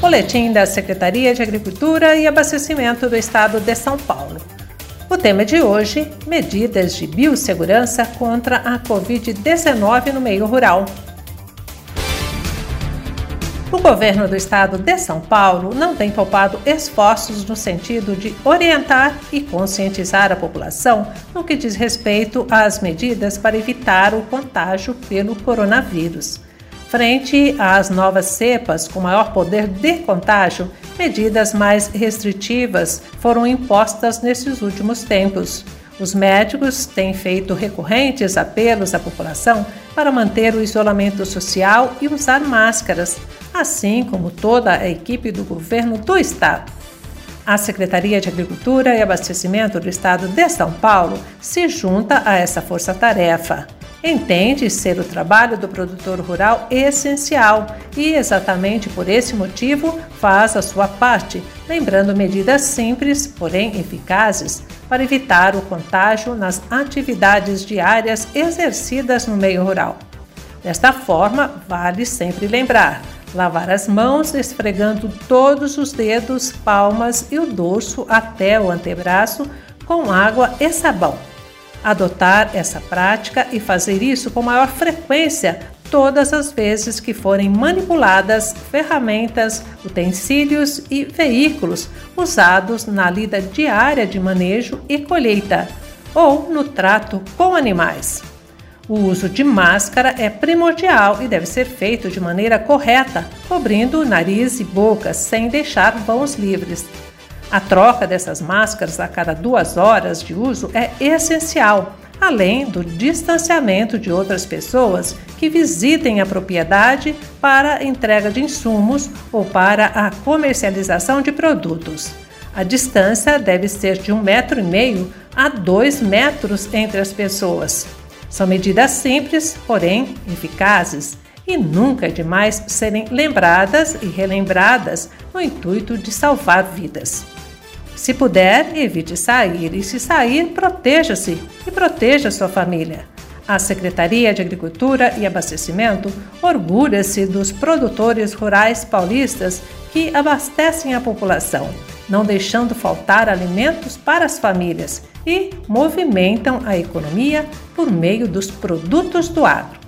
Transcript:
Boletim da Secretaria de Agricultura e Abastecimento do Estado de São Paulo. O tema de hoje: medidas de biossegurança contra a Covid-19 no meio rural. O governo do estado de São Paulo não tem poupado esforços no sentido de orientar e conscientizar a população no que diz respeito às medidas para evitar o contágio pelo coronavírus. Frente às novas cepas com maior poder de contágio, medidas mais restritivas foram impostas nesses últimos tempos. Os médicos têm feito recorrentes apelos à população para manter o isolamento social e usar máscaras, assim como toda a equipe do governo do estado. A Secretaria de Agricultura e Abastecimento do Estado de São Paulo se junta a essa força-tarefa entende ser o trabalho do produtor rural essencial e, exatamente por esse motivo, faz a sua parte, lembrando medidas simples, porém eficazes, para evitar o contágio nas atividades diárias exercidas no meio rural. Desta forma, vale sempre lembrar: lavar as mãos esfregando todos os dedos, palmas e o dorso até o antebraço com água e sabão adotar essa prática e fazer isso com maior frequência todas as vezes que forem manipuladas ferramentas, utensílios e veículos usados na lida diária de manejo e colheita ou no trato com animais. O uso de máscara é primordial e deve ser feito de maneira correta, cobrindo nariz e boca sem deixar vãos livres. A troca dessas máscaras a cada duas horas de uso é essencial, além do distanciamento de outras pessoas que visitem a propriedade para entrega de insumos ou para a comercialização de produtos. A distância deve ser de um metro e meio a dois metros entre as pessoas. São medidas simples, porém eficazes, e nunca é demais serem lembradas e relembradas no intuito de salvar vidas. Se puder, evite sair e, se sair, proteja-se e proteja sua família. A Secretaria de Agricultura e Abastecimento orgulha-se dos produtores rurais paulistas que abastecem a população, não deixando faltar alimentos para as famílias e movimentam a economia por meio dos produtos do agro.